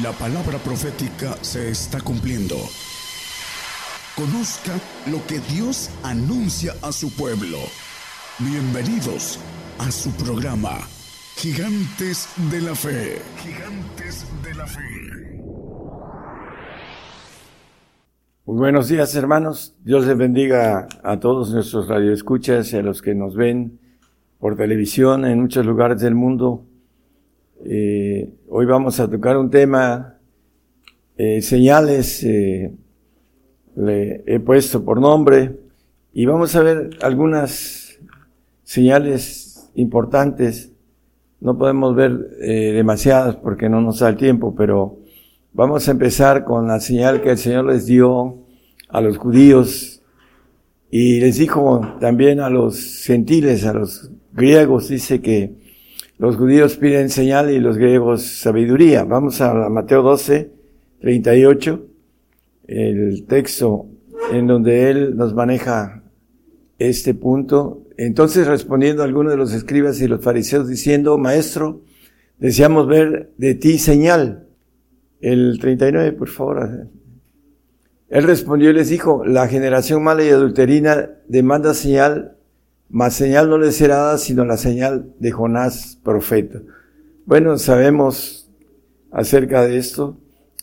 La palabra profética se está cumpliendo. Conozca lo que Dios anuncia a su pueblo. Bienvenidos a su programa, Gigantes de la Fe. Gigantes de la Fe. Muy buenos días, hermanos. Dios les bendiga a todos nuestros radioescuchas y a los que nos ven por televisión en muchos lugares del mundo. Eh, hoy vamos a tocar un tema, eh, señales, eh, le he puesto por nombre, y vamos a ver algunas señales importantes. No podemos ver demasiadas porque no nos da el tiempo, pero vamos a empezar con la señal que el Señor les dio a los judíos y les dijo también a los gentiles, a los griegos, dice que los judíos piden señal y los griegos sabiduría. Vamos a Mateo 12, 38, el texto en donde él nos maneja este punto. Entonces respondiendo a algunos de los escribas y los fariseos diciendo, maestro, deseamos ver de ti señal. El 39, por favor. Él respondió y les dijo, la generación mala y adulterina demanda señal mas señal no le será dada sino la señal de Jonás, profeta. Bueno, sabemos acerca de esto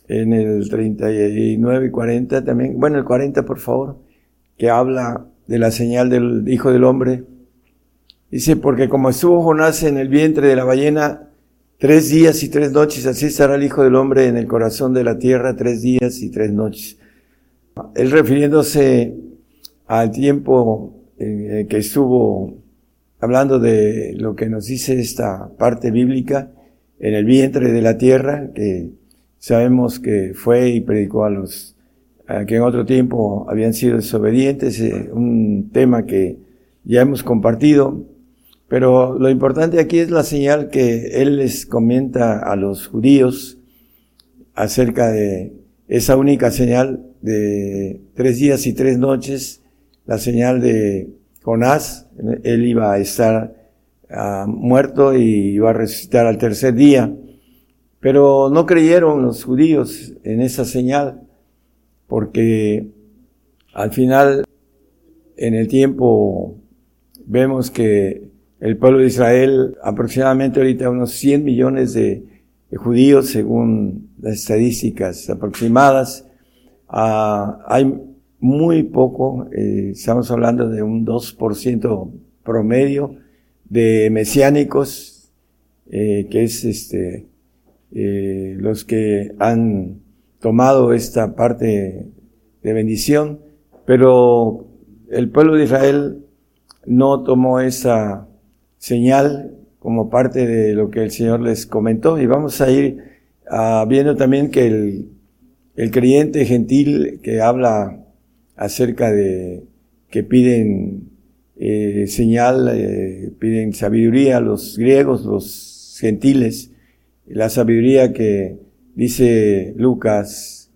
en el 39 y 40 también, bueno, el 40 por favor, que habla de la señal del Hijo del Hombre. Dice, porque como estuvo Jonás en el vientre de la ballena tres días y tres noches, así estará el Hijo del Hombre en el corazón de la tierra tres días y tres noches. Él refiriéndose al tiempo eh, que estuvo hablando de lo que nos dice esta parte bíblica en el vientre de la tierra, que sabemos que fue y predicó a los que en otro tiempo habían sido desobedientes, eh, un tema que ya hemos compartido, pero lo importante aquí es la señal que él les comenta a los judíos acerca de esa única señal de tres días y tres noches la señal de Jonás, él iba a estar ah, muerto y iba a resucitar al tercer día. Pero no creyeron los judíos en esa señal, porque al final, en el tiempo, vemos que el pueblo de Israel, aproximadamente ahorita unos 100 millones de, judíos, según las estadísticas aproximadas, ah, hay muy poco, eh, estamos hablando de un 2% promedio de mesiánicos, eh, que es este, eh, los que han tomado esta parte de bendición, pero el pueblo de Israel no tomó esa señal como parte de lo que el Señor les comentó. Y vamos a ir ah, viendo también que el, el creyente gentil que habla acerca de que piden eh, señal, eh, piden sabiduría a los griegos, los gentiles, la sabiduría que dice Lucas,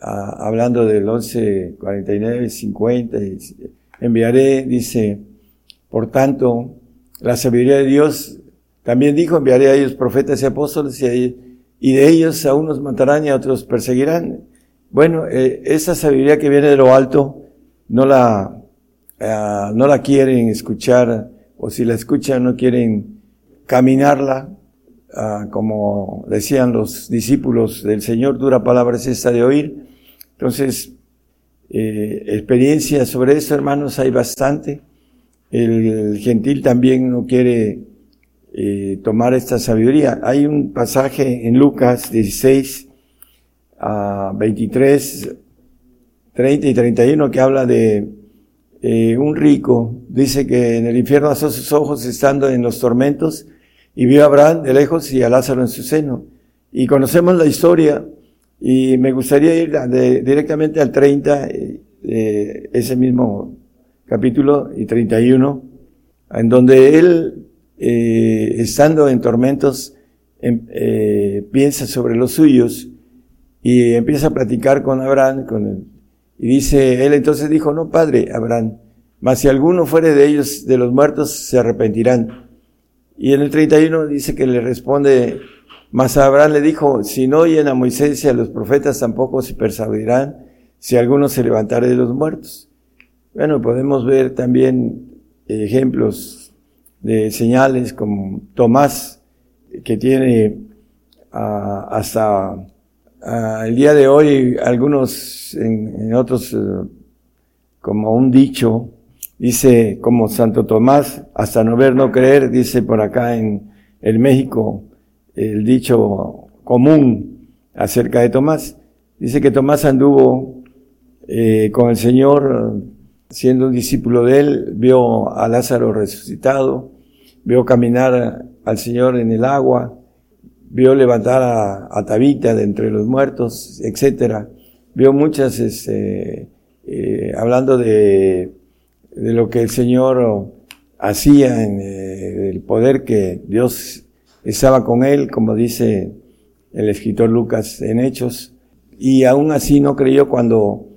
ah, hablando del 11, 49, 50, enviaré, dice, por tanto, la sabiduría de Dios, también dijo, enviaré a ellos profetas y apóstoles y, y de ellos a unos matarán y a otros perseguirán. Bueno, eh, esa sabiduría que viene de lo alto no la, eh, no la quieren escuchar o si la escuchan no quieren caminarla, ah, como decían los discípulos del Señor, dura palabra es esta de oír. Entonces, eh, experiencia sobre eso, hermanos, hay bastante. El, gentil también no quiere tomar esta sabiduría. Hay un pasaje en Lucas 16, 23, 30 y 31 que habla de eh, un rico, dice que en el infierno alzó sus ojos estando en los tormentos y vio a Abraham de lejos y a Lázaro en su seno. Y conocemos la historia y me gustaría ir directamente al 30, eh, ese mismo capítulo y 31, en donde él, eh, estando en tormentos, em, piensa sobre los suyos y empieza a platicar con Abraham, con el, y dice, él entonces dijo, no, padre, Abraham, mas si alguno fuere de ellos, de los muertos, se arrepentirán. Y en el 31 dice que le responde, Mas Abraham le dijo, si no oyen a Moisés y a los profetas tampoco se persuadirán si alguno se levantare de los muertos. Bueno, podemos ver también ejemplos de señales como Tomás, que tiene hasta ah, el día de hoy algunos, en, otros, eh, como un dicho, dice como Santo Tomás, hasta no ver, no creer, dice por acá en, en México, el dicho común acerca de Tomás. Dice que Tomás anduvo eh, con el Señor, siendo un discípulo de él, vio a Lázaro resucitado, vio caminar al Señor en el agua, vio levantar a, Tabita de entre los muertos, etcétera. Vio muchas, este, eh, hablando de, de, lo que el Señor hacía, en eh, el poder que Dios estaba con él, como dice el escritor Lucas en Hechos, y aún así no creyó cuando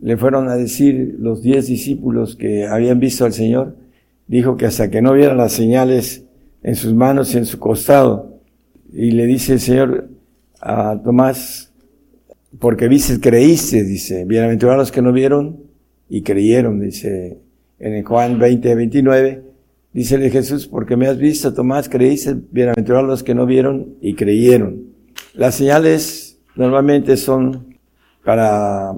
le fueron a decir los diez discípulos que habían visto al Señor, dijo que hasta que no vieran las señales en sus manos y en su costado, y le dice el Señor a Tomás, porque viste, creíste, dice, bienaventurados los que no vieron y creyeron, dice en Juan 20, 29, Dícele Jesús, porque me has visto, Tomás, creíste, bienaventurados los que no vieron y creyeron. Las señales normalmente son para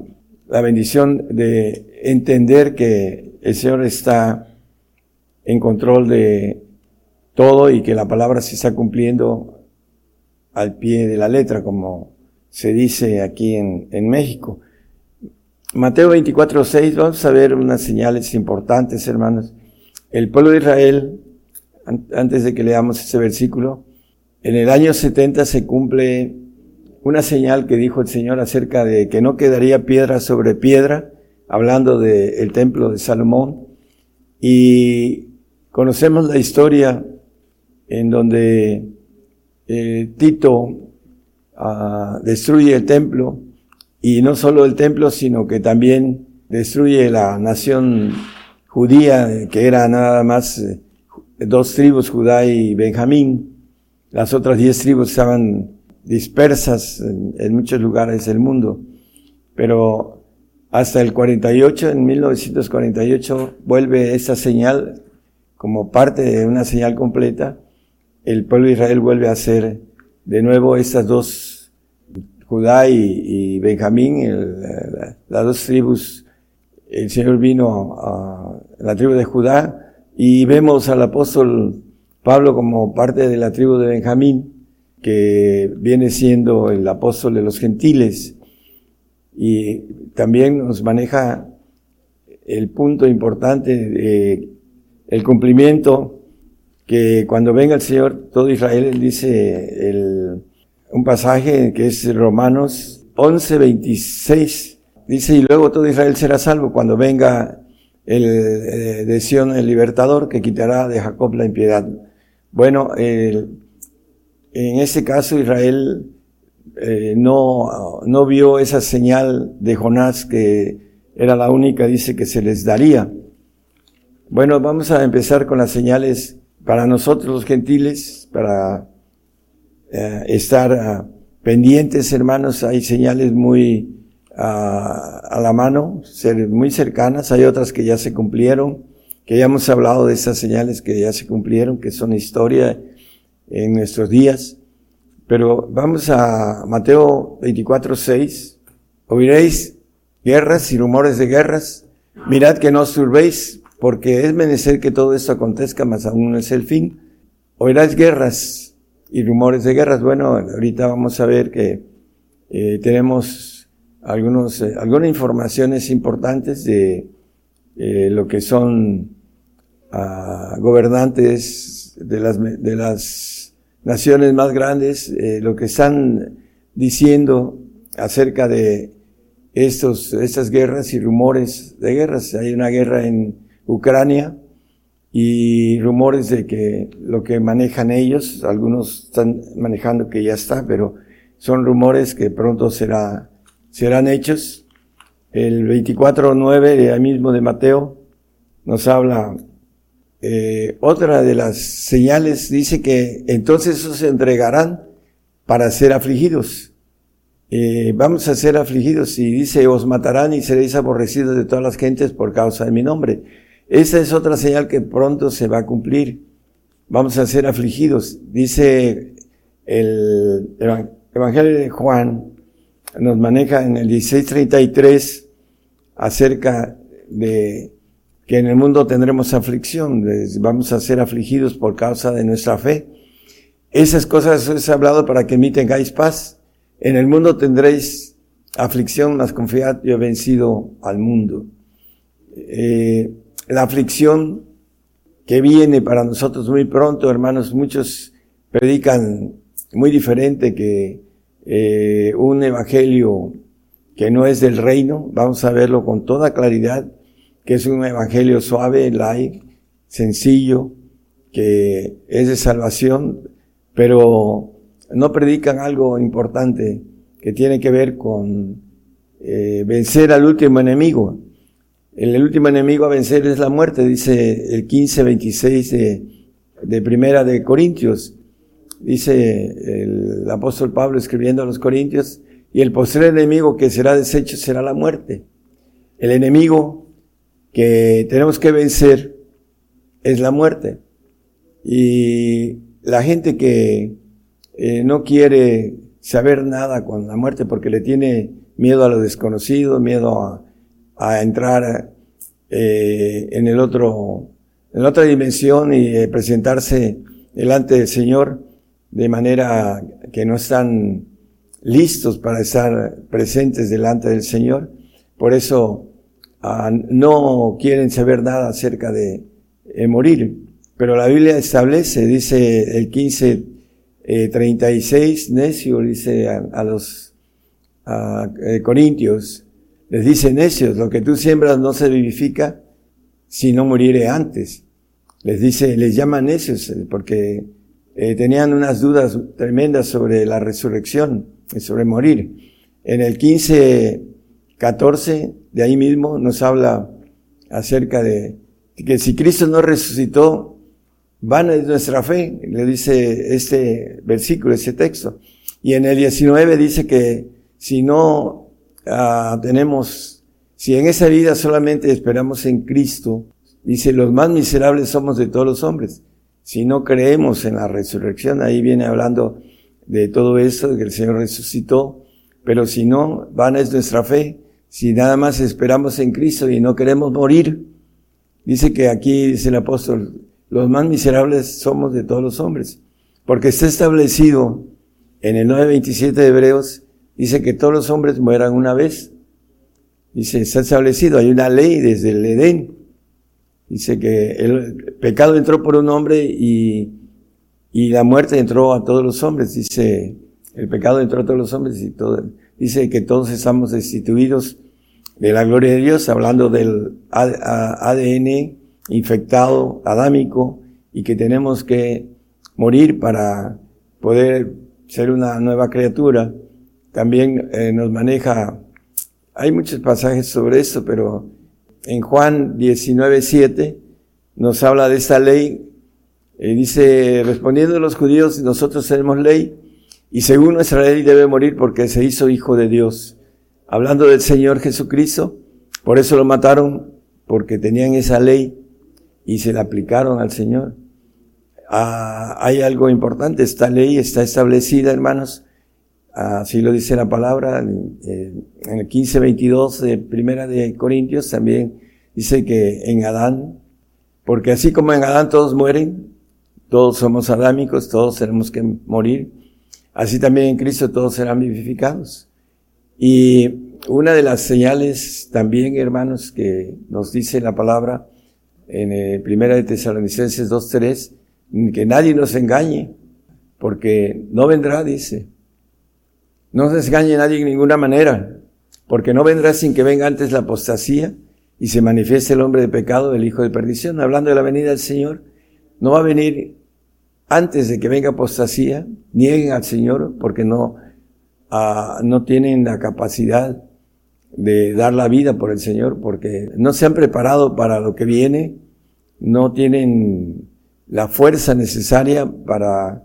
la bendición de entender que el Señor está en control de todo y que la palabra se está cumpliendo al pie de la letra, como se dice aquí en, en México. Mateo 24, 6, vamos a ver unas señales importantes, hermanos el pueblo de Israel, antes de que leamos ese versículo, en el año 70 se cumple una señal que dijo el Señor acerca de que no quedaría piedra sobre piedra, hablando del templo de Salomón. Y conocemos la historia en donde eh, Tito ah, destruye el templo, y no solo el templo, sino que también destruye la nación judía, que era nada más eh, dos tribus, Judá y Benjamín. Las otras diez tribus estaban dispersas en, muchos lugares del mundo. Pero hasta el 48, en 1948, vuelve esa señal como parte de una señal completa. El pueblo de Israel vuelve a ser de nuevo estas dos, Judá y, Benjamín, las dos tribus el Señor vino a la tribu de Judá y vemos al apóstol Pablo como parte de la tribu de Benjamín, que viene siendo el apóstol de los gentiles y también nos maneja el punto importante de el cumplimiento que cuando venga el Señor, todo Israel, dice el, un pasaje que es Romanos 11, 26, Dice, y luego todo Israel será salvo cuando venga el, eh, de Sion el libertador que quitará de Jacob la impiedad. Bueno, en ese caso Israel eh, no, no vio esa señal de Jonás que era la única, dice que se les daría. Bueno, vamos a empezar con las señales para nosotros los gentiles, para eh, estar ah, pendientes, hermanos. Hay señales muy a, la mano, ser muy cercanas. Hay otras que ya se cumplieron, que ya hemos hablado de esas señales que ya se cumplieron, que son historia en nuestros días. Pero vamos a Mateo 24, 6. Oiréis guerras y rumores de guerras. Mirad que no os turbéis, porque es menester que todo esto acontezca, mas aún no es el fin. Oiráis guerras y rumores de guerras. Bueno, ahorita vamos a ver que eh, tenemos eh, algunas informaciones importantes de eh, lo que son ah, gobernantes de las, de las naciones más grandes, lo que están diciendo acerca de estos, estas guerras y rumores de guerras. Hay una guerra en Ucrania y rumores de que lo que manejan ellos, algunos están manejando que ya está, pero son rumores que pronto será serán hechos. El 24.9 ahí mismo de Mateo nos habla eh, otra de las señales, dice que entonces se entregarán para ser afligidos. Eh, vamos a ser afligidos y dice, os matarán y seréis aborrecidos de todas las gentes por causa de mi nombre. Esa es otra señal que pronto se va a cumplir. Vamos a ser afligidos. Dice el Evangelio de Juan, nos maneja en el 1633 acerca de que en el mundo tendremos aflicción, vamos a ser afligidos por causa de nuestra fe. Esas cosas os he hablado para que mí tengáis paz. En el mundo tendréis aflicción, mas confiad, yo he vencido al mundo. Eh, la aflicción que viene para nosotros muy pronto, hermanos, muchos predican muy diferente que eh, un evangelio que no es del reino, vamos a verlo con toda claridad, que es un evangelio suave, light, sencillo, que es de salvación, pero no predican algo importante que tiene que ver con eh, vencer al último enemigo. El, último enemigo a vencer es la muerte, dice el 15, 26 de, Primera de Corintios. Dice el apóstol Pablo escribiendo a los Corintios, y el postre enemigo que será deshecho será la muerte. El enemigo que tenemos que vencer es la muerte. Y la gente que eh, no quiere saber nada con la muerte porque le tiene miedo a lo desconocido, miedo a, entrar eh, en el otro, en otra dimensión y eh, presentarse delante del Señor de manera que no están listos para estar presentes delante del Señor. Por eso ah, no quieren saber nada acerca de morir. Pero la Biblia establece, dice el 15, eh, 36, necio, dice a, los eh, corintios, les dice necios, lo que tú siembras no se vivifica si no muriere antes. Les dice, les llama necios eh, porque eh, tenían unas dudas tremendas sobre la resurrección y sobre morir. En el 15, 14, de ahí mismo nos habla acerca de que si Cristo no resucitó, Vana es nuestra fe, le dice este versículo, ese texto. Y en el 19 dice que si no ah, tenemos, si en esa vida solamente esperamos en Cristo, dice, los más miserables somos de todos los hombres. Si no creemos en la resurrección, ahí viene hablando de todo eso, de que el Señor resucitó, pero si no, vana es nuestra fe. Si nada más esperamos en Cristo y no queremos morir, dice que aquí, dice el apóstol, los más miserables somos de todos los hombres. Porque está establecido en el 9.27 de Hebreos, dice que todos los hombres mueran una vez. Dice, está establecido, hay una ley desde el Edén. Dice que el pecado entró por un hombre y, y la muerte entró a todos los hombres. Dice, el pecado entró a todos los hombres y todo, dice que todos estamos destituidos de la gloria de Dios, hablando del ADN infectado, adámico, y que tenemos que morir para poder ser una nueva criatura. También eh, nos maneja, hay muchos pasajes sobre eso, pero en Juan 19.7 nos habla de esta ley, y dice, respondiendo a los judíos, nosotros tenemos ley, y según nuestra ley debe morir porque se hizo hijo de Dios. Hablando del Señor Jesucristo, por eso lo mataron, porque tenían esa ley y se la aplicaron al Señor. Ah, hay algo importante, esta ley está establecida, hermanos, así lo dice la palabra, en el 15-22 de Primera de Corintios también dice que en Adán, porque así como en Adán todos mueren, todos somos adámicos, todos tenemos que morir, así también en Cristo todos serán vivificados. Y una de las señales también, hermanos, que nos dice la palabra, en eh, Primera de Tesalonicenses 2.3, que nadie nos engañe, porque no vendrá, dice. No se engañe nadie en ninguna manera, porque no vendrá sin que venga antes la apostasía y se manifieste el hombre de pecado, el hijo de perdición. Hablando de la venida del Señor, no va a venir antes de que venga apostasía, nieguen al Señor porque no, ah, no tienen la capacidad de dar la vida por el Señor, porque no se han preparado para lo que viene, no tienen la fuerza necesaria para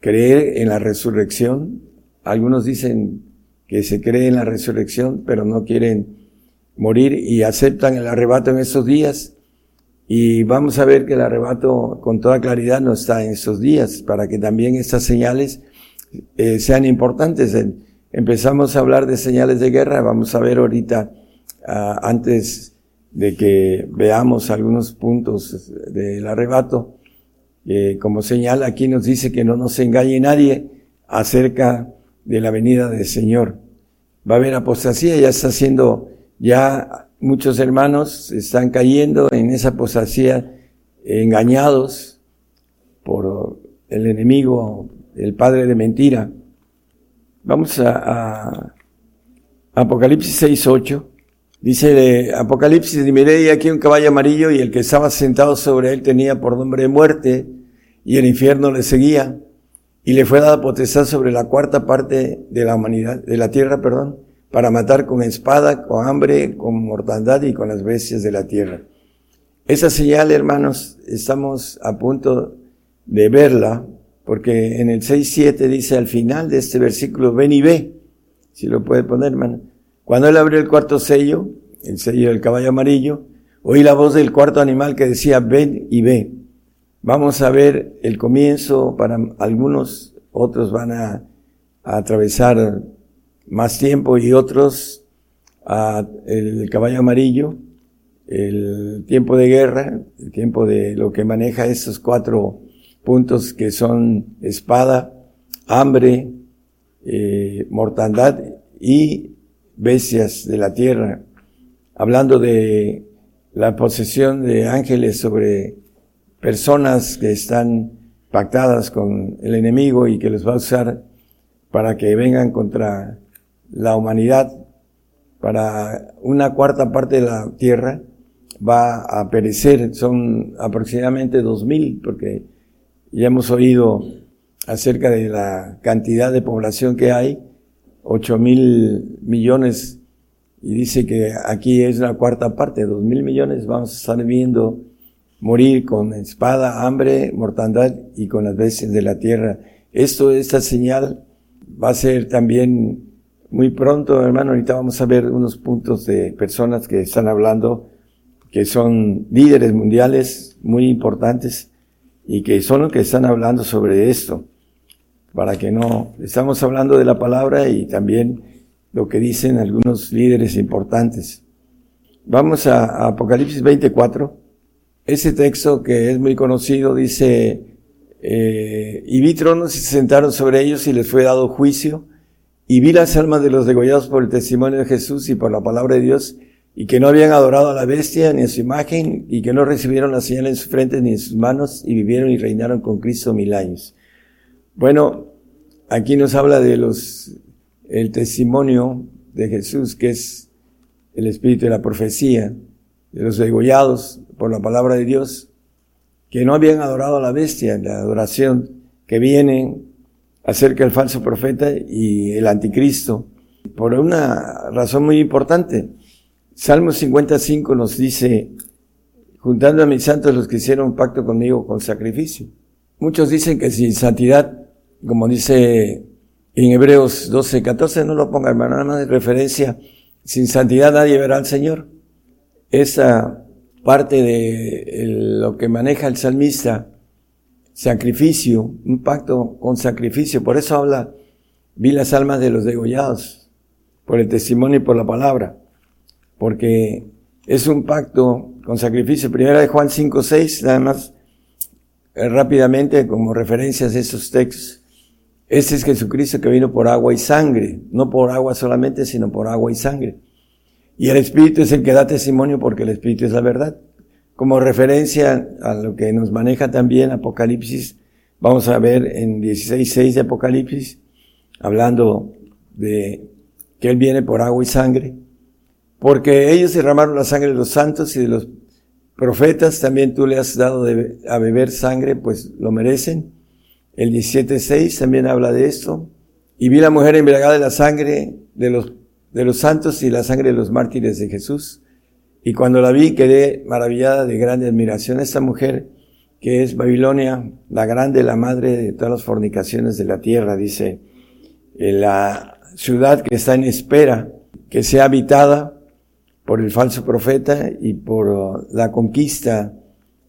creer en la resurrección. Algunos dicen que se cree en la resurrección, pero no quieren morir y aceptan el arrebato en esos días. Y vamos a ver que el arrebato con toda claridad no está en esos días, para que también estas señales eh, sean importantes. Empezamos a hablar de señales de guerra, vamos a ver ahorita, ah, antes de que veamos algunos puntos del arrebato, eh, como señal aquí nos dice que no nos engañe nadie acerca de la venida del Señor. Va a haber apostasía, ya está siendo ya muchos hermanos están cayendo en esa apostasía, engañados por el enemigo, el padre de mentira. Vamos a, a Apocalipsis 6.8. Dice de Apocalipsis, y miré aquí un caballo amarillo y el que estaba sentado sobre él tenía por nombre muerte y el infierno le seguía y le fue dada potestad sobre la cuarta parte de la humanidad, de la tierra, perdón, para matar con espada, con hambre, con mortandad y con las bestias de la tierra. Esa señal, hermanos, estamos a punto de verla, porque en el 6.7 dice al final de este versículo, ven y ve, si lo puede poner, hermano. Cuando él abrió el cuarto sello, el sello del caballo amarillo, oí la voz del cuarto animal que decía, ven y ve. Vamos a ver el comienzo, para algunos, otros van a, atravesar más tiempo y otros a el caballo amarillo, el tiempo de guerra, el tiempo de lo que maneja estos cuatro puntos que son espada, hambre, eh, mortandad y bestias de la tierra, hablando de la posesión de ángeles sobre personas que están pactadas con el enemigo y que los va a usar para que vengan contra la humanidad para una cuarta parte de la tierra va a perecer. Son aproximadamente dos mil, porque ya hemos oído acerca de la cantidad de población que hay, ocho mil millones, y dice que aquí es la cuarta parte, dos mil millones, vamos a estar viendo morir con espada, hambre, mortandad y con las bestias de la tierra. Esto, esta señal va a ser también muy pronto, hermano, ahorita vamos a ver unos puntos de personas que están hablando, que son líderes mundiales muy importantes y que son los que están hablando sobre esto, para que no, estamos hablando de la palabra y también lo que dicen algunos líderes importantes. Vamos a, Apocalipsis 24. Ese texto que es muy conocido dice, eh, y vi tronos y se sentaron sobre ellos y les fue dado juicio y vi las almas de los degollados por el testimonio de Jesús y por la palabra de Dios, y que no habían adorado a la bestia ni a su imagen, y que no recibieron la señal en su frente ni en sus manos, y vivieron y reinaron con Cristo mil años. Bueno, aquí nos habla de los, el testimonio de Jesús, que es el espíritu de la profecía, de los degollados por la palabra de Dios, que no habían adorado a la bestia, la adoración que viene acerca del falso profeta y el anticristo, por una razón muy importante. Salmo 55 nos dice, juntando a mis santos los que hicieron pacto conmigo con sacrificio. Muchos dicen que sin santidad, como dice en Hebreos 12, 14, no lo ponga hermano, nada más de referencia, sin santidad nadie verá al Señor. Esa parte de lo que maneja el salmista sacrificio, un pacto con sacrificio. Por eso habla, vi las almas de los degollados, por el testimonio y por la palabra, porque es un pacto con sacrificio. Primera de Juan 5, 6, nada más eh, rápidamente como referencias a esos textos. Este es Jesucristo que vino por agua y sangre, no por agua solamente, sino por agua y sangre. Y el Espíritu es el que da testimonio porque el Espíritu es la verdad como referencia a lo que nos maneja también Apocalipsis, vamos a ver en 16.6 de Apocalipsis, hablando de que Él viene por agua y sangre, porque ellos derramaron la sangre de los santos y de los profetas, también tú le has dado a beber sangre, pues lo merecen. El 17.6 también habla de esto. Y vi la mujer embriagada de la sangre de los, de los santos y la sangre de los mártires de Jesús. Y cuando la vi quedé maravillada de grande admiración. Esta mujer que es Babilonia, la grande, la madre de todas las fornicaciones de la tierra, dice, la ciudad que está en espera, que sea habitada por el falso profeta y por la conquista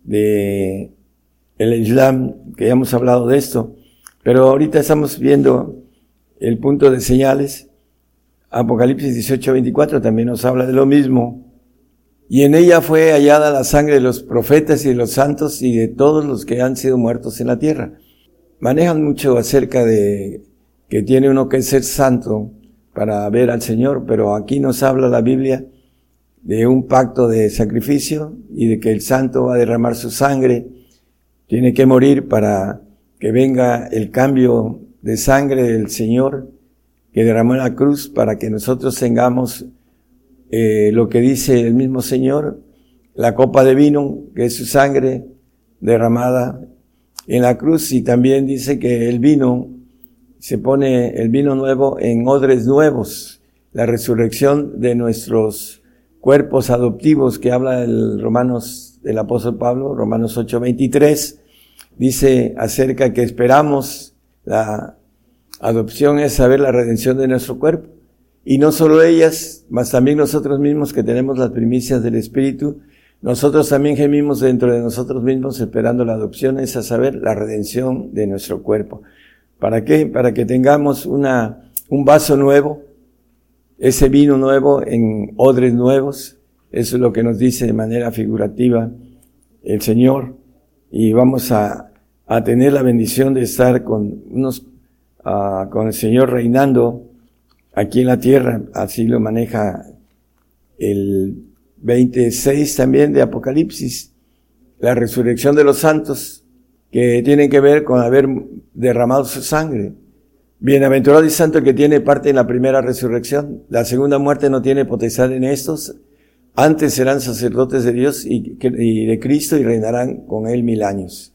de el Islam, que ya hemos hablado de esto, pero ahorita estamos viendo el punto de señales. Apocalipsis 18, 24 también nos habla de lo mismo. Y en ella fue hallada la sangre de los profetas y de los santos y de todos los que han sido muertos en la tierra. Manejan mucho acerca de que tiene uno que ser santo para ver al Señor, pero aquí nos habla la Biblia de un pacto de sacrificio y de que el santo va a derramar su sangre, tiene que morir para que venga el cambio de sangre del Señor que derramó en la cruz para que nosotros tengamos eh, lo que dice el mismo Señor, la copa de vino, que es su sangre derramada en la cruz, y también dice que el vino, se pone el vino nuevo en odres nuevos, la resurrección de nuestros cuerpos adoptivos que habla el Romanos, del apóstol Pablo, Romanos 8:23, dice acerca que esperamos la adopción es saber la redención de nuestro cuerpo. Y no solo ellas, mas también nosotros mismos que tenemos las primicias del Espíritu, nosotros también gemimos dentro de nosotros mismos esperando la adopción, es a saber, la redención de nuestro cuerpo. ¿Para qué? Para que tengamos una, un vaso nuevo, ese vino nuevo en odres nuevos. Eso es lo que nos dice de manera figurativa el Señor. Y vamos a, a tener la bendición de estar con unos, con el Señor reinando aquí en la tierra, así lo maneja el 26 también de Apocalipsis, la resurrección de los santos, que tienen que ver con haber derramado su sangre. Bienaventurado y santo el que tiene parte en la primera resurrección. La segunda muerte no tiene potestad en estos. Antes serán sacerdotes de Dios y, de Cristo y reinarán con él mil años.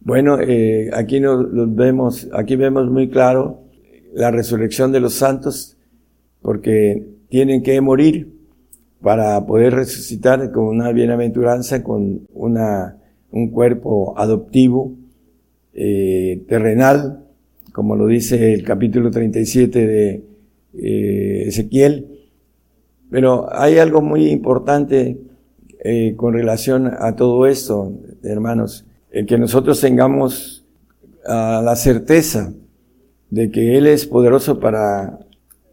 Bueno, eh, aquí nos, vemos, aquí vemos muy claro la resurrección de los santos, porque tienen que morir para poder resucitar con una bienaventuranza, con una, un cuerpo adoptivo, eh, terrenal, como lo dice el capítulo 37 de eh, Ezequiel. Pero hay algo muy importante eh, con relación a todo esto, hermanos, el que nosotros tengamos ah, la certeza de que Él es poderoso para,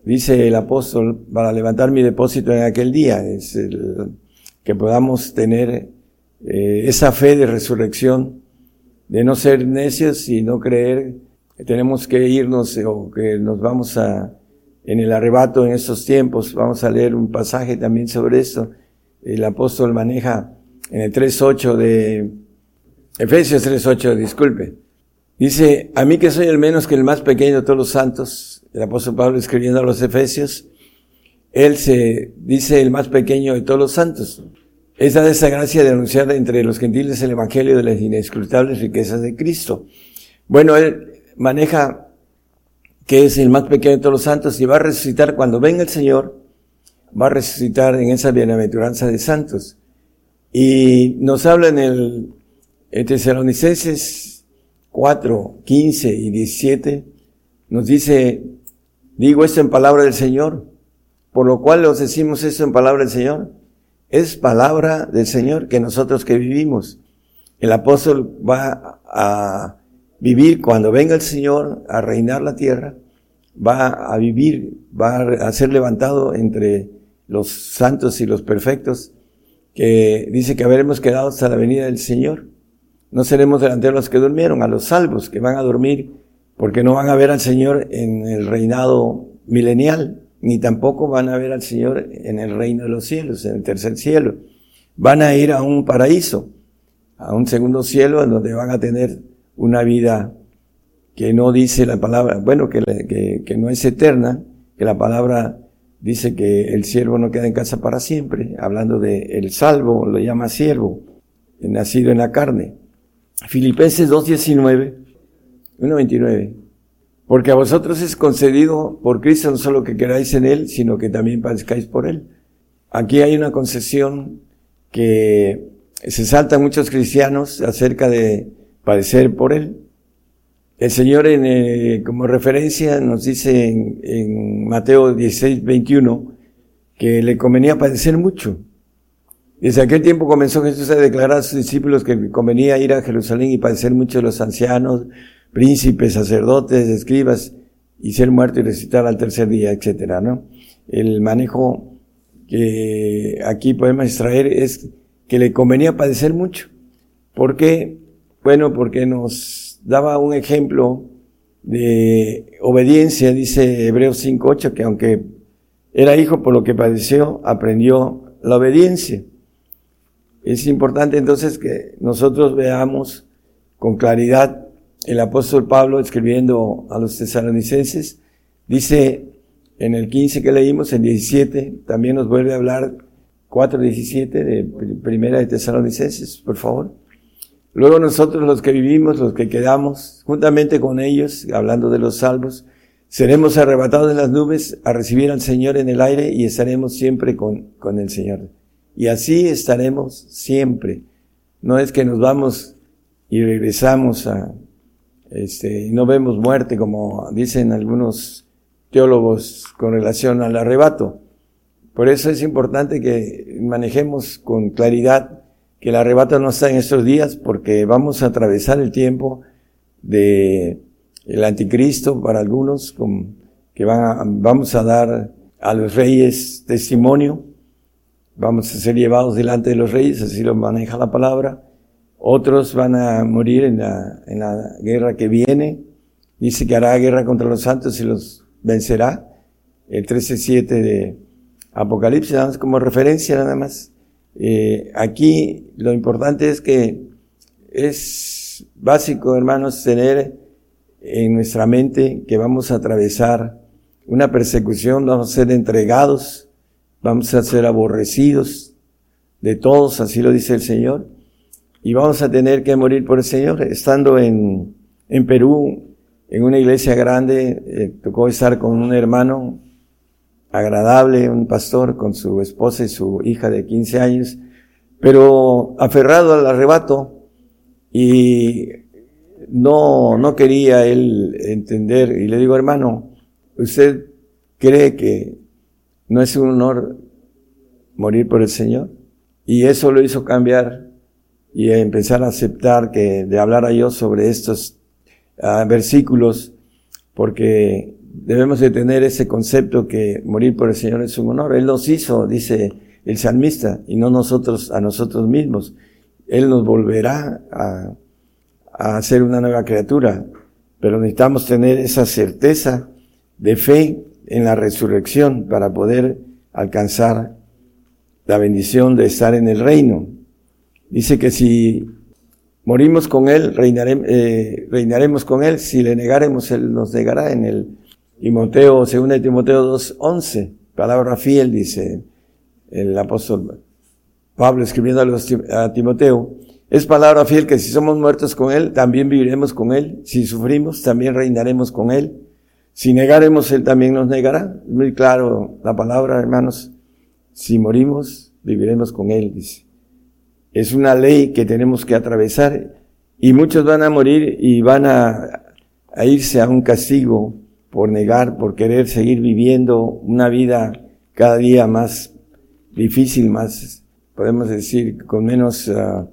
dice el apóstol, para levantar mi depósito en aquel día. Es el, que podamos tener eh, esa fe de resurrección, de no ser necios y no creer que tenemos que irnos o que nos vamos a, en el arrebato en estos tiempos. Vamos a leer un pasaje también sobre esto. El apóstol maneja en el 3.8 de Efesios 3.8, disculpe. Dice, a mí que soy el menos que el más pequeño de todos los santos, el apóstol Pablo escribiendo a los Efesios, él se dice el más pequeño de todos los santos. Esa gracia de anunciar entre los gentiles el evangelio de las inescrutables riquezas de Cristo. Bueno, él maneja que es el más pequeño de todos los santos y va a resucitar cuando venga el Señor, va a resucitar en esa bienaventuranza de santos. Y nos habla en el en Tesalonicenses 4, 15 y 17 nos dice, digo esto en palabra del Señor, por lo cual os decimos esto en palabra del Señor. Es palabra del Señor que nosotros que vivimos. El apóstol va a vivir cuando venga el Señor a reinar la tierra, va a vivir, va a ser levantado entre los santos y los perfectos, que dice que habremos quedado hasta la venida del Señor. No seremos delante de los que durmieron, a los salvos que van a dormir, porque no van a ver al Señor en el reinado milenial, ni tampoco van a ver al Señor en el reino de los cielos, en el tercer cielo. Van a ir a un paraíso, a un segundo cielo, en donde van a tener una vida que no dice la palabra, bueno, que, que, no es eterna, que la palabra dice que el siervo no queda en casa para siempre, hablando de el salvo, lo llama siervo, nacido en la carne. Filipenses 2.19, 1.29. Porque a vosotros es concedido por Cristo no solo que queráis en Él, sino que también padezcáis por Él. Aquí hay una concesión que se saltan muchos cristianos acerca de padecer por Él. El Señor, en, eh, como referencia, nos dice en, en, Mateo 16, 21, que le convenía padecer mucho. Desde aquel tiempo comenzó Jesús a declarar a sus discípulos que convenía ir a Jerusalén y padecer mucho de los ancianos, príncipes, sacerdotes, escribas, y ser muerto y resucitar al tercer día, etcétera, ¿no? El manejo que aquí podemos extraer es que le convenía padecer mucho. ¿Por qué? Bueno, porque nos daba un ejemplo de obediencia, dice Hebreos 5.8, que aunque era hijo por lo que padeció, aprendió la obediencia. Es importante entonces que nosotros veamos con claridad el apóstol Pablo escribiendo a los tesalonicenses, dice en el 15 que leímos, en 17, también nos vuelve a hablar 4.17 de primera de tesalonicenses, por favor. Luego nosotros los que vivimos, los que quedamos, juntamente con ellos, hablando de los salvos, seremos arrebatados en las nubes a recibir al Señor en el aire y estaremos siempre con, con el Señor. Y así estaremos siempre. No es que nos vamos y regresamos a, este, y no vemos muerte como dicen algunos teólogos con relación al arrebato. Por eso es importante que manejemos con claridad que el arrebato no está en estos días porque vamos a atravesar el tiempo de el anticristo para algunos que van vamos a dar a los reyes testimonio, vamos a ser llevados delante de los reyes, así lo maneja la palabra, otros van a morir en la, en la guerra que viene. Dice que hará guerra contra los santos y los vencerá. El 13.7 de Apocalipsis, damos como referencia nada más. Eh, aquí lo importante es que es básico, hermanos, tener en nuestra mente que vamos a atravesar una persecución, vamos a ser entregados, vamos a ser aborrecidos de todos, así lo dice el Señor y vamos a tener que morir por el Señor. Estando en, en Perú, en una iglesia grande, eh, tocó estar con un hermano agradable, un pastor con su esposa y su hija de 15 años, pero aferrado al arrebato y no, no quería él entender. Y le digo, hermano, ¿usted cree que no es un honor morir por el Señor? Y eso lo hizo cambiar y empezar a aceptar que de hablar a yo sobre estos uh, versículos, porque debemos de tener ese concepto que morir por el Señor es un honor. Él nos hizo, dice el salmista, y no nosotros a nosotros mismos. Él nos volverá a, a ser una nueva criatura, pero necesitamos tener esa certeza de fe en la resurrección para poder alcanzar la bendición de estar en el reino. Dice que si morimos con Él, reinaremos, eh, reinaremos con Él, si le negaremos, Él nos negará en el Timoteo, 2 Timoteo 2.11, palabra fiel, dice el apóstol Pablo escribiendo a Timoteo, es palabra fiel que si somos muertos con Él, también viviremos con Él, si sufrimos, también reinaremos con Él, si negaremos, Él también nos negará. Muy claro la palabra, hermanos, si morimos, viviremos con Él, dice. Es una ley que tenemos que atravesar y muchos van a morir y van a, irse a un castigo por negar, por querer seguir viviendo una vida cada día más difícil, más, podemos decir, con menos ah,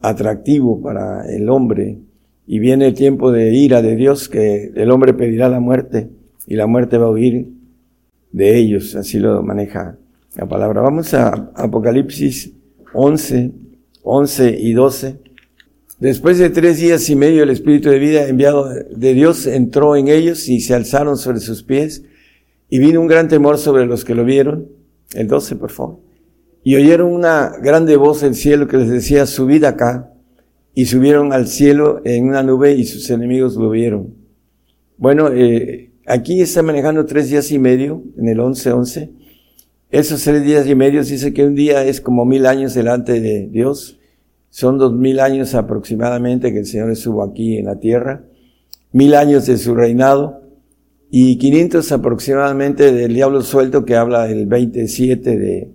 atractivo para el hombre. Y viene el tiempo de ira de Dios que el hombre pedirá la muerte y la muerte va a huir de ellos. Así lo maneja la palabra. Vamos a Apocalipsis 11, 11 y 12. Después de tres días y medio el Espíritu de vida enviado de Dios entró en ellos y se alzaron sobre sus pies y vino un gran temor sobre los que lo vieron. El 12, por favor. Y oyeron una grande voz del cielo que les decía, subid acá. Y subieron al cielo en una nube y sus enemigos lo vieron. Bueno, eh, aquí está manejando tres días y medio, en el 11, 11. Esos tres días y medio dice que un día es como mil años delante de Dios. Son dos mil años aproximadamente que el Señor estuvo aquí en la tierra. Mil años de su reinado. Y 500 aproximadamente del diablo suelto que habla el 27 de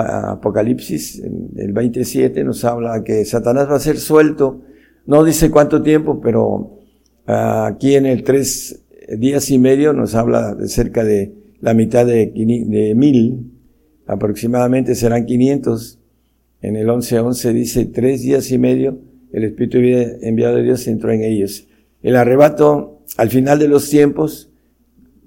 Apocalipsis, el 27, nos habla que Satanás va a ser suelto, no dice cuánto tiempo, pero ah, aquí en el tres días y medio nos habla de cerca de la mitad de, mil, aproximadamente serán 500. En el 11.11 dice tres días y medio, el Espíritu enviado de Dios entró en ellos. El arrebato al final de los tiempos,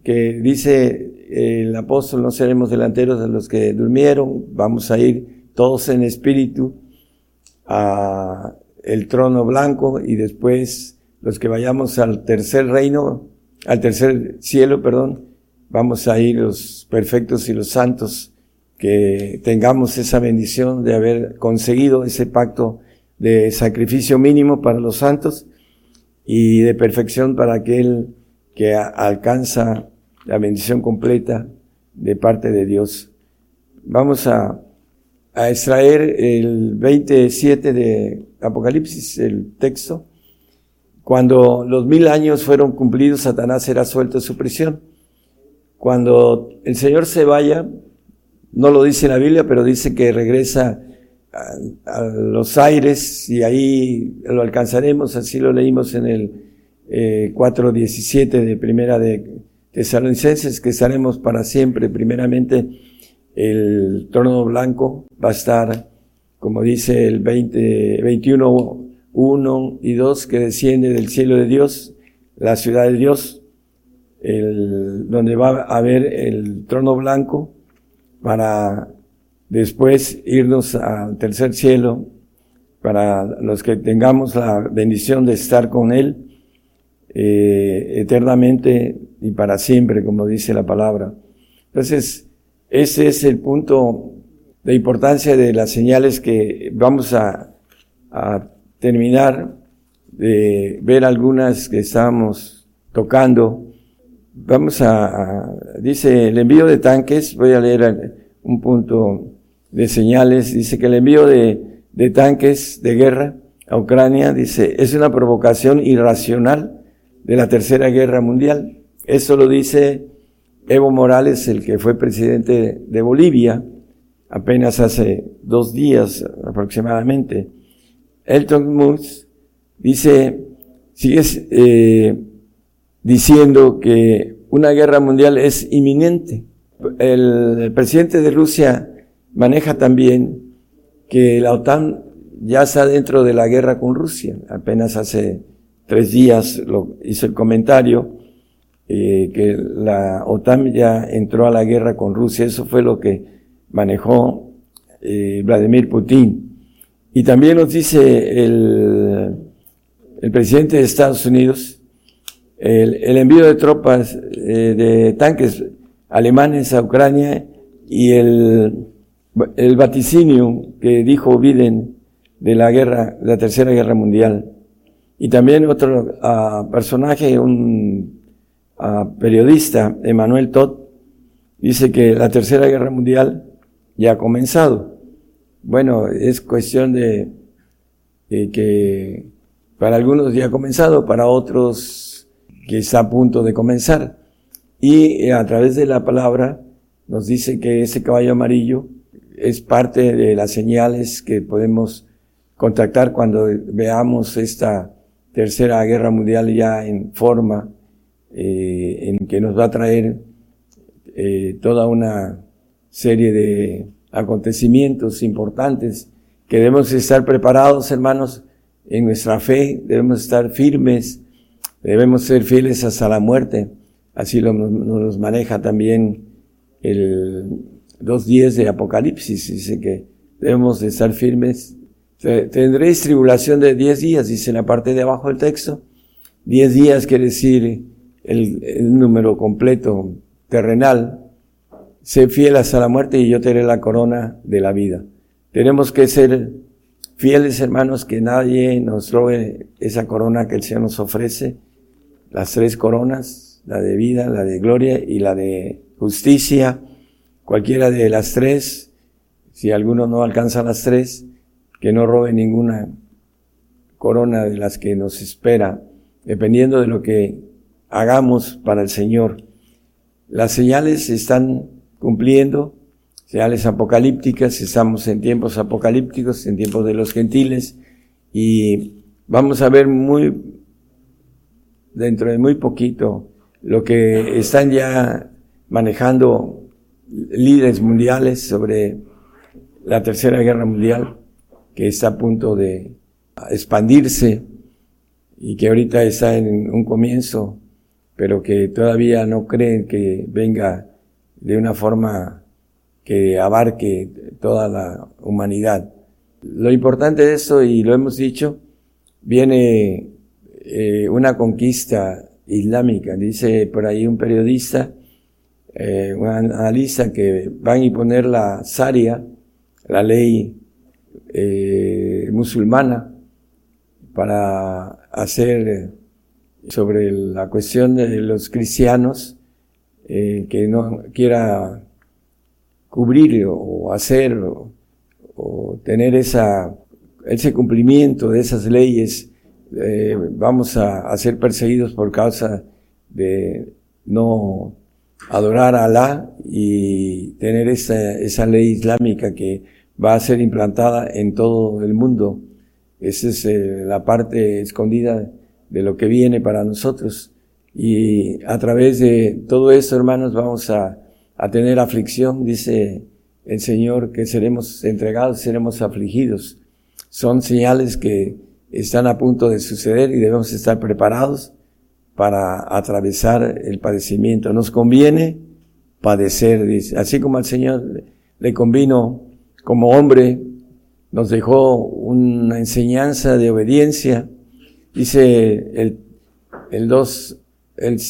que dice el apóstol, no seremos delanteros de los que durmieron, vamos a ir todos en espíritu a el trono blanco y después los que vayamos al tercer reino, al tercer cielo, perdón, vamos a ir los perfectos y los santos, que tengamos esa bendición de haber conseguido ese pacto de sacrificio mínimo para los santos y de perfección para aquel que alcanza la bendición completa de parte de Dios. Vamos a, a extraer el 27 de Apocalipsis, el texto. Cuando los mil años fueron cumplidos, Satanás será suelto de su prisión. Cuando el Señor se vaya, no lo dice la Biblia, pero dice que regresa a, los aires y ahí lo alcanzaremos, así lo leímos en el eh, 4.17 de primera de tesalonicenses, que estaremos para siempre. Primeramente, el trono blanco va a estar, como dice el 20, 21, 1 y 2, que desciende del cielo de Dios, la ciudad de Dios, el, donde va a haber el trono blanco para después irnos al tercer cielo, para los que tengamos la bendición de estar con Él eh, eternamente y para siempre, como dice la palabra. Entonces, ese es el punto de importancia de las señales que vamos a, a terminar de ver algunas que estábamos tocando. Vamos a, dice el envío de tanques, voy a leer un punto de señales, dice que el envío de, de tanques de guerra a Ucrania, dice, es una provocación irracional de la Tercera Guerra Mundial. Eso lo dice Evo Morales, el que fue presidente de Bolivia, apenas hace dos días aproximadamente. Elton Musk dice, sigue eh, diciendo que una guerra mundial es inminente. El, presidente de Rusia maneja también que la OTAN ya está dentro de la guerra con Rusia. Apenas hace tres días lo hizo el comentario eh, que la OTAN ya entró a la guerra con Rusia. Eso fue lo que manejó eh, Vladimir Putin. Y también nos dice el, el presidente de Estados Unidos, el, el envío de tropas, eh, de tanques alemanes a Ucrania y el, el vaticinio que dijo Biden de la guerra, de la tercera guerra mundial. Y también otro uh, personaje, un periodista, Emanuel Todd, dice que la tercera guerra mundial ya ha comenzado. Bueno, es cuestión de, que para algunos ya ha comenzado, para otros que está a punto de comenzar. Y eh, a través de la palabra nos dice que ese caballo amarillo es parte de las señales que podemos contactar cuando veamos esta tercera guerra mundial ya en forma, eh, en que nos va a traer eh, toda una serie de acontecimientos importantes que debemos estar preparados, hermanos, en nuestra fe, debemos estar firmes, debemos ser fieles hasta la muerte. Así lo, nos maneja también el 2.10 de Apocalipsis, dice que debemos de estar firmes. Tendréis tribulación de 10 días, dice en la parte de abajo del texto. 10 días quiere decir el, número completo terrenal, sé fiel hasta la muerte y yo te la corona de la vida. Tenemos que ser fieles, hermanos, que nadie nos robe esa corona que el Señor nos ofrece, las tres coronas, la de vida, la de gloria y la de justicia, cualquiera de las tres, si alguno no alcanza las tres, que no robe ninguna corona de las que nos espera, dependiendo de lo que hagamos para el Señor. Las señales están cumpliendo señales apocalípticas, estamos en tiempos apocalípticos, en tiempos de los gentiles, y vamos a ver muy, dentro de muy poquito, lo que están ya manejando líderes mundiales sobre la Tercera Guerra Mundial, que está a punto de expandirse y que ahorita está en un comienzo, pero que todavía no creen que venga de una forma que abarque toda la humanidad. Lo importante de esto, y lo hemos dicho, viene eh, una conquista islámica. Dice por ahí un periodista, eh, un analista, que van a imponer la Sharia, la ley eh, musulmana, para hacer sobre la cuestión de los cristianos eh, que no quiera cubrir o hacer o, tener esa, ese cumplimiento de esas leyes, eh, vamos a, ser perseguidos por causa de no adorar a Alá y tener esa, esa ley islámica que va a ser implantada en todo el mundo. Esa es eh, la parte escondida de lo que viene para nosotros. Y a través de todo esto, hermanos, vamos a, a tener aflicción, dice el Señor, que seremos entregados, seremos afligidos. Son señales que están a punto de suceder y debemos estar preparados para atravesar el padecimiento. Nos conviene padecer, dice. Así como al Señor le convino como hombre nos dejó una enseñanza de obediencia. Dice el, el 2, el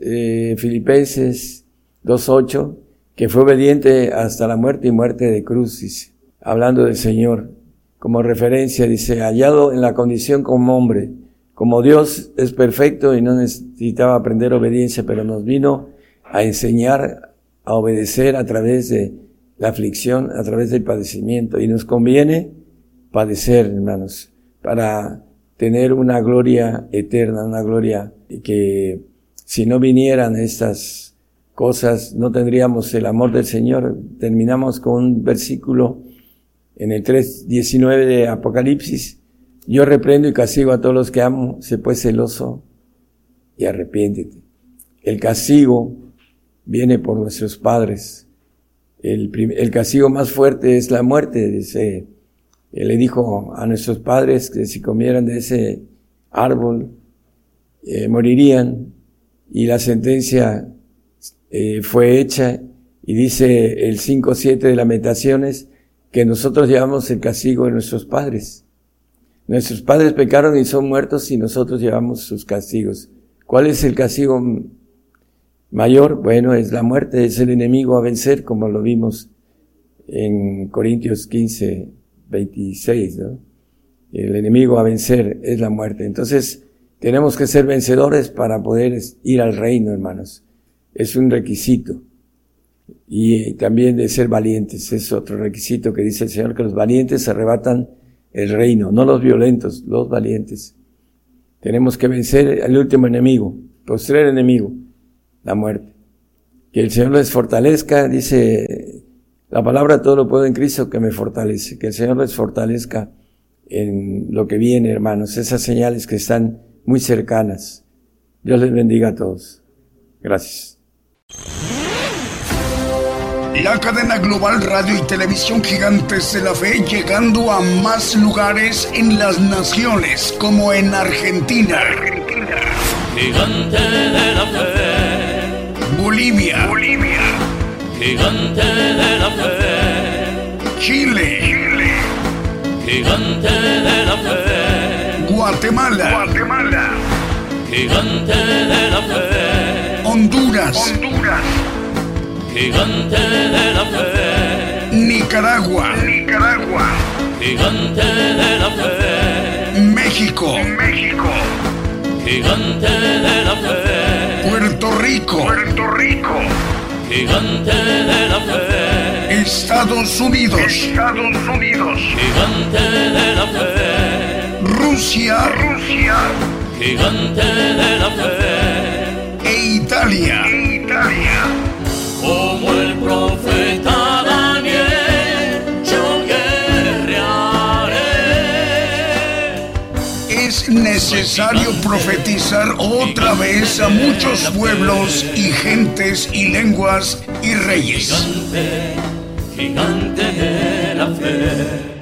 eh, Filipenses 2.8, que fue obediente hasta la muerte y muerte de cruz, hablando del Señor. Como referencia, dice, hallado en la condición como hombre, como Dios es perfecto y no necesitaba aprender obediencia, pero nos vino a enseñar a obedecer a través de la aflicción a través del padecimiento y nos conviene padecer, hermanos, para tener una gloria eterna, una gloria que si no vinieran estas cosas no tendríamos el amor del Señor. Terminamos con un versículo en el 3.19 de Apocalipsis. Yo reprendo y castigo a todos los que amo, sé pues celoso y arrepiéntete. El castigo viene por nuestros padres el, castigo más fuerte es la muerte, dice. Él le dijo a nuestros padres que si comieran de ese árbol, eh, morirían. Y la sentencia eh, fue hecha y dice el 5.7 de las meditaciones que nosotros llevamos el castigo de nuestros padres. Nuestros padres pecaron y son muertos y nosotros llevamos sus castigos. ¿Cuál es el castigo mayor, bueno, es la muerte, es el enemigo a vencer, como lo vimos en Corintios 15, 26, ¿no? El enemigo a vencer es la muerte. Entonces, tenemos que ser vencedores para poder ir al reino, hermanos. Es un requisito. Y también de ser valientes. Es otro requisito que dice el Señor, que los valientes arrebatan el reino, no los violentos, los valientes. Tenemos que vencer al último enemigo, postrer enemigo la muerte. Que el Señor les fortalezca, dice la palabra, todo lo puedo en Cristo que me fortalece. Que el Señor les fortalezca en lo que viene, hermanos, esas señales que están muy cercanas. Dios les bendiga a todos. Gracias. La cadena global radio y televisión gigantes de la fe llegando a más lugares en las naciones como en Argentina. Argentina. Gigante de la fe Bolivia. Bolivia. Gigante de la fe. Chile. Chile. Gigante de la fe. Guatemala. Guatemala. Gigante de la fe. Honduras. Honduras. Gigante de la fe. Nicaragua. Nicaragua. Gigante de la fe. México. México. Gigante de la fe. Puerto Rico. Puerto Rico. Gigante de la fe. Estados Unidos. Estados Unidos. Gigante de la fe. Rusia. Rusia. Gigante de la fe. E Italia. Necesario profetizar otra vez a muchos pueblos y gentes y lenguas y reyes. Gigante, gigante de la fe.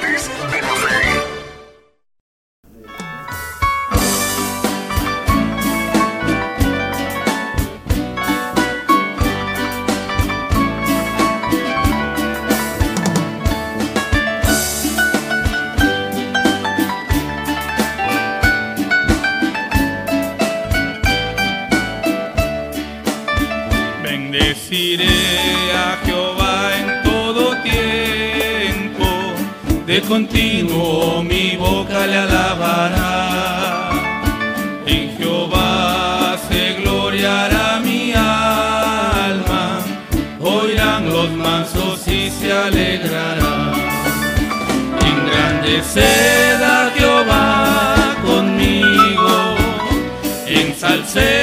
En Jehová se gloriará mi alma, oirán los mansos y se alegrarán. Engrandeced a Jehová conmigo, ensalcemos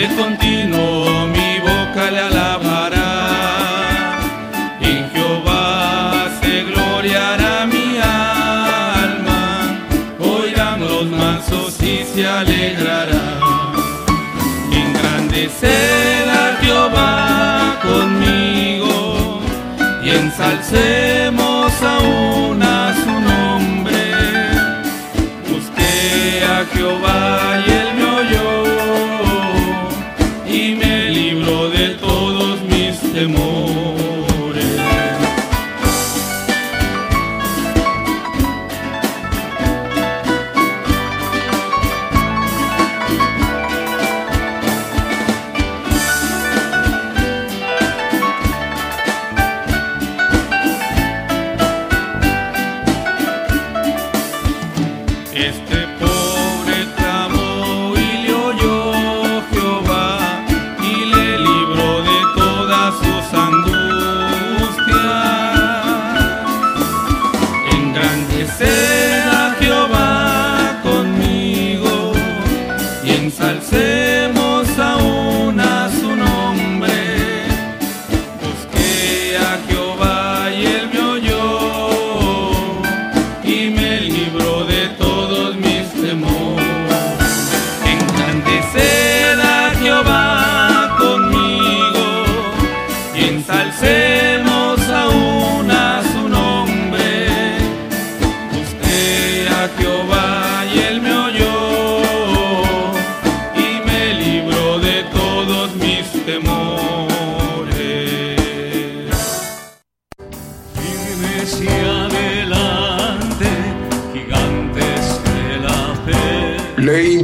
de continuo mi boca le alabará. En Jehová se gloriará mi alma, oirán los mansos y se alegrarán. Engrandeced a Jehová conmigo y ensalcemos a su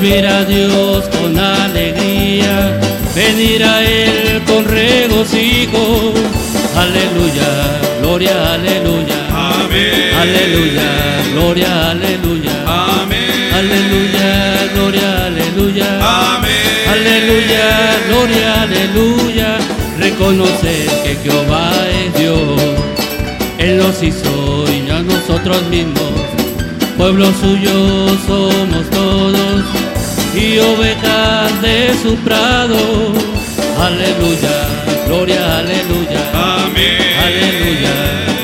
Servir a Dios con alegría, venir a Él con regocijo. Aleluya, gloria, aleluya. Amén. Aleluya, gloria, aleluya. Amén. Aleluya, gloria, aleluya. Amén. Aleluya, gloria, aleluya. Reconocer que Jehová es Dios. Él nos hizo y a nosotros mismos. Pueblo suyo somos todos y ovejas de su prado. Aleluya, gloria, aleluya. Amén. Aleluya,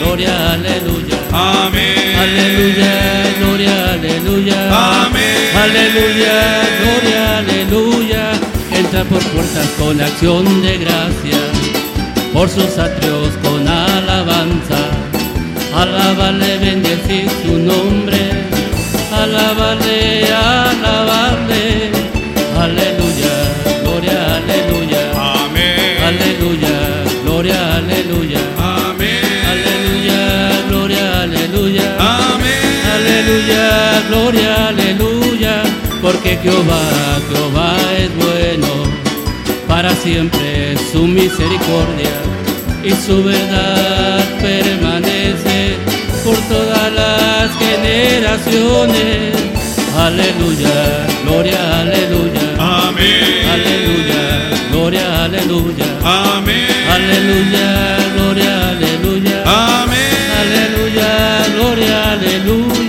gloria, aleluya. Amén. Aleluya, gloria, aleluya. Amén. Aleluya, gloria, aleluya. Entra por puertas con acción de gracia, por sus atrios con alabanza. Alábale, bendecir su nombre. Alábale, alábale. Aleluya, gloria, aleluya. Amén. Aleluya, gloria, aleluya. Amén. Aleluya, gloria, aleluya. Amén. Aleluya, gloria, aleluya. Porque Jehová, Jehová es bueno. Para siempre su misericordia y su verdad permanece generaciones. Aleluya, gloria, aleluya. Amén. Aleluya, gloria, aleluya. Amén. Aleluya, gloria, aleluya. Amén. Aleluya, gloria, aleluya.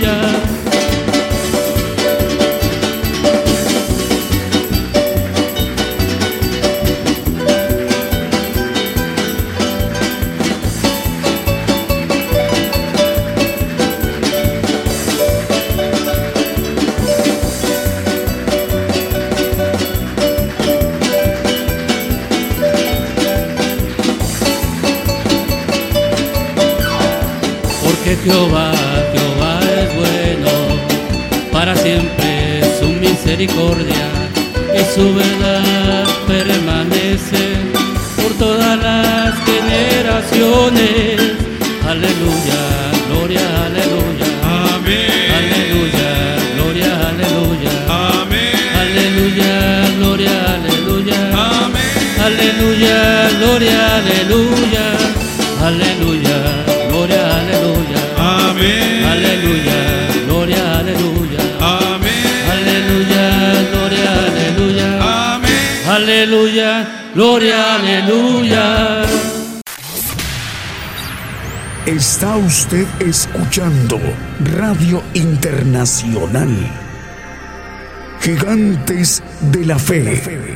Todas las generaciones. Aleluya, gloria, aleluya. Amén. Aleluya, gloria, aleluya. Amén. Aleluya, gloria, aleluya. Amén. Aleluya, gloria, aleluya. Aleluya, gloria, aleluya. Está usted escuchando Radio Internacional. Gigantes de la Fe.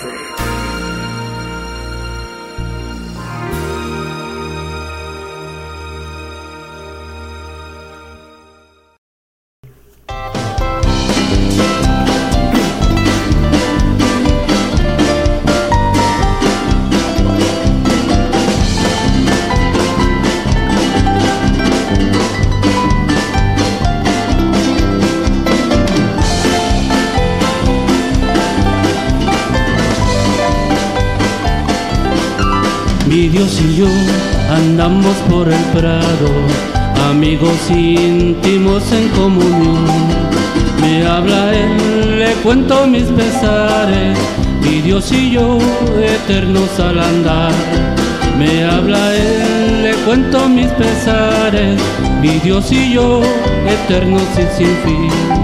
Amigos íntimos en comunión. Me habla Él, le cuento mis pesares, mi Dios y yo eternos al andar. Me habla Él, le cuento mis pesares, mi Dios y yo eternos y sin fin.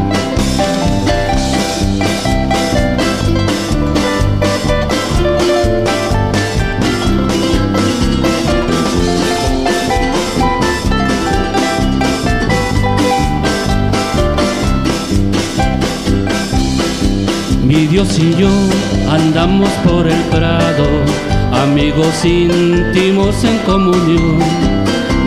Dios y yo andamos por el prado, amigos íntimos en comunión.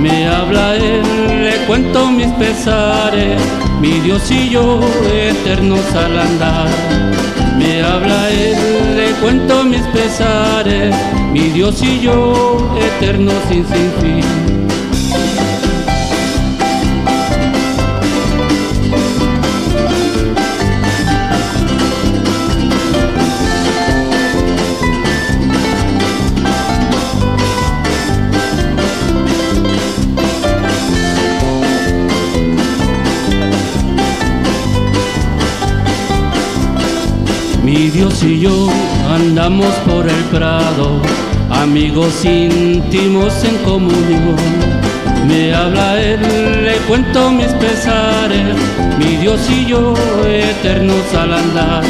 Me habla Él, le cuento mis pesares, mi Dios y yo eternos al andar. Me habla Él, le cuento mis pesares, mi Dios y yo eternos sin, sin fin. Y yo andamos por el prado, amigos íntimos en comunión. Me habla Él, le cuento mis pesares, mi Dios y yo eternos al andar.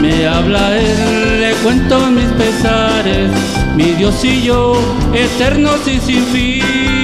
Me habla Él, le cuento mis pesares, mi Dios y yo eternos y sin fin.